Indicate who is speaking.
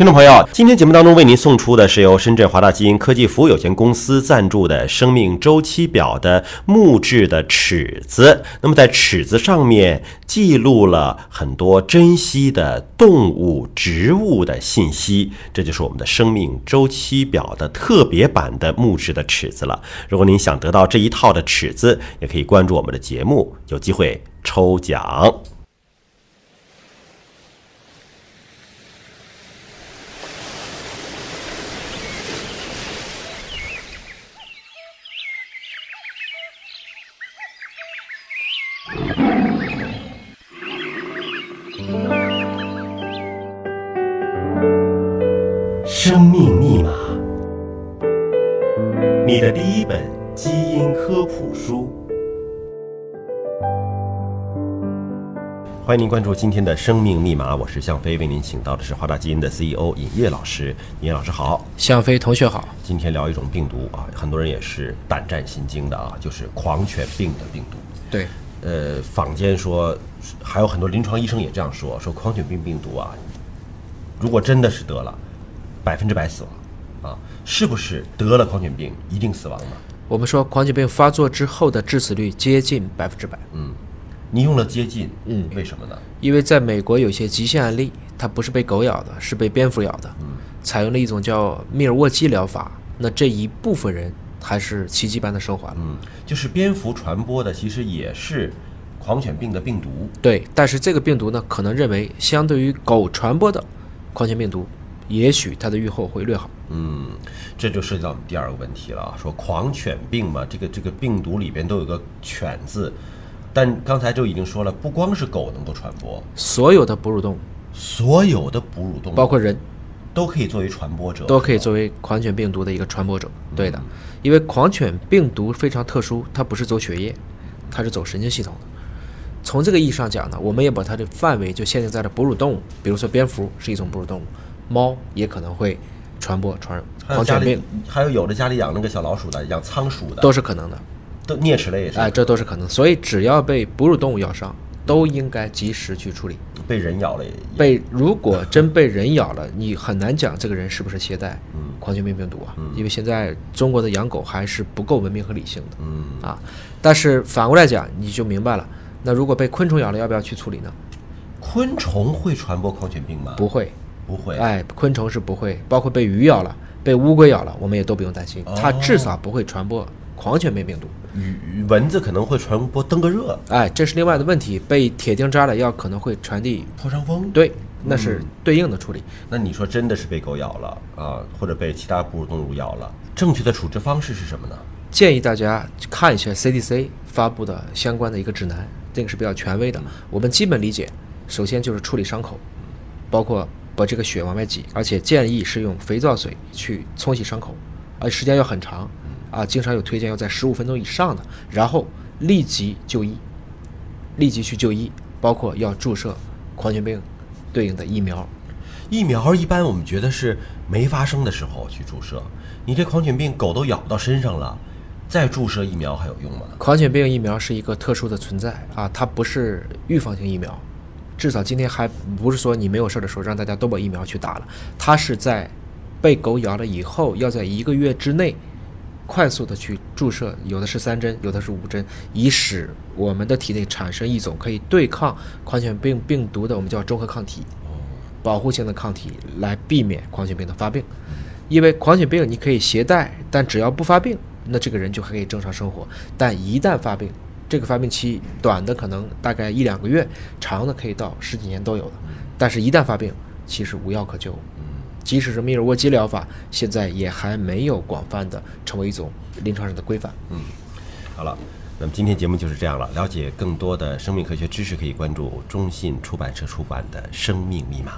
Speaker 1: 听众朋友，今天节目当中为您送出的是由深圳华大基因科技服务有限公司赞助的生命周期表的木质的尺子。那么在尺子上面记录了很多珍稀的动物、植物的信息，这就是我们的生命周期表的特别版的木质的尺子了。如果您想得到这一套的尺子，也可以关注我们的节目，有机会抽奖。生命密码，你的第一本基因科普书。欢迎您关注今天的生命密码，我是向飞，为您请到的是华大基因的 CEO 尹烨老师。尹烨老师好，
Speaker 2: 向飞同学好。
Speaker 1: 今天聊一种病毒啊，很多人也是胆战心惊的啊，就是狂犬病的病毒。
Speaker 2: 对，
Speaker 1: 呃，坊间说，还有很多临床医生也这样说，说狂犬病病毒啊，如果真的是得了。百分之百死亡，啊，是不是得了狂犬病一定死亡呢？
Speaker 2: 我们说狂犬病发作之后的致死率接近百分之百。
Speaker 1: 嗯，你用了接近，嗯，为什么呢？
Speaker 2: 因为在美国有些极限案例，它不是被狗咬的，是被蝙蝠咬的，
Speaker 1: 嗯，
Speaker 2: 采用了一种叫密尔沃基疗法，那这一部分人还是奇迹般的生还。
Speaker 1: 嗯，就是蝙蝠传播的，其实也是狂犬病的病毒。
Speaker 2: 对，但是这个病毒呢，可能认为相对于狗传播的狂犬病毒。也许它的预后会略好。
Speaker 1: 嗯，这就涉及到我们第二个问题了。说狂犬病嘛，这个这个病毒里边都有个“犬”字，但刚才就已经说了，不光是狗能够传播，
Speaker 2: 所有的哺乳动物，
Speaker 1: 所有的哺乳动物，
Speaker 2: 包括人，
Speaker 1: 都可以作为传播者，
Speaker 2: 都可以作为狂犬病毒的一个传播者。对的，因为狂犬病毒非常特殊，它不是走血液，它是走神经系统的。从这个意义上讲呢，我们也把它的范围就限定在了哺乳动物，比如说蝙蝠是一种哺乳动物。猫也可能会传播传狂犬病，
Speaker 1: 还有有的家里养那个小老鼠的，养仓鼠的，
Speaker 2: 都是可能的，
Speaker 1: 都啮齿类也是，
Speaker 2: 哎，这都是可能。所以只要被哺乳动物咬伤，都应该及时去处理。
Speaker 1: 被人咬了，
Speaker 2: 被如果真被人咬了，你很难讲这个人是不是携带狂犬病病毒啊？因为现在中国的养狗还是不够文明和理性的，
Speaker 1: 嗯
Speaker 2: 啊。但是反过来讲，你就明白了，那如果被昆虫咬了，要不要去处理呢？
Speaker 1: 昆虫会传播狂犬病吗？
Speaker 2: 不会。
Speaker 1: 不会，
Speaker 2: 哎，昆虫是不会，包括被鱼咬了、被乌龟咬了，我们也都不用担心，它至少不会传播狂犬病病毒。
Speaker 1: 与、蚊子可能会传播登革热，
Speaker 2: 哎，这是另外的问题。被铁钉扎了，要可能会传递
Speaker 1: 破伤风，
Speaker 2: 对，那是对应的处理。
Speaker 1: 那你说真的是被狗咬了啊，或者被其他哺乳动物咬了，正确的处置方式是什么呢？
Speaker 2: 建议大家看一下 CDC 发布的相关的一个指南，这个是比较权威的。我们基本理解，首先就是处理伤口，包括。把这个血往外挤，而且建议是用肥皂水去冲洗伤口，而且时间要很长，啊，经常有推荐要在十五分钟以上的，然后立即就医，立即去就医，包括要注射狂犬病对应的疫苗。
Speaker 1: 疫苗一般我们觉得是没发生的时候去注射，你这狂犬病狗都咬到身上了，再注射疫苗还有用吗？
Speaker 2: 狂犬病疫苗是一个特殊的存在啊，它不是预防性疫苗。至少今天还不是说你没有事的时候让大家都把疫苗去打了，它是在被狗咬了以后，要在一个月之内快速的去注射，有的是三针，有的是五针，以使我们的体内产生一种可以对抗狂犬病病毒的我们叫中和抗体，保护性的抗体来避免狂犬病的发病。因为狂犬病你可以携带，但只要不发病，那这个人就还可以正常生活，但一旦发病。这个发病期短的可能大概一两个月，长的可以到十几年都有的。但是，一旦发病，其实无药可救。即使是密尔沃基疗法，现在也还没有广泛的成为一种临床上的规范。
Speaker 1: 嗯，好了，那么今天节目就是这样了。了解更多的生命科学知识，可以关注中信出版社出版的《生命密码》。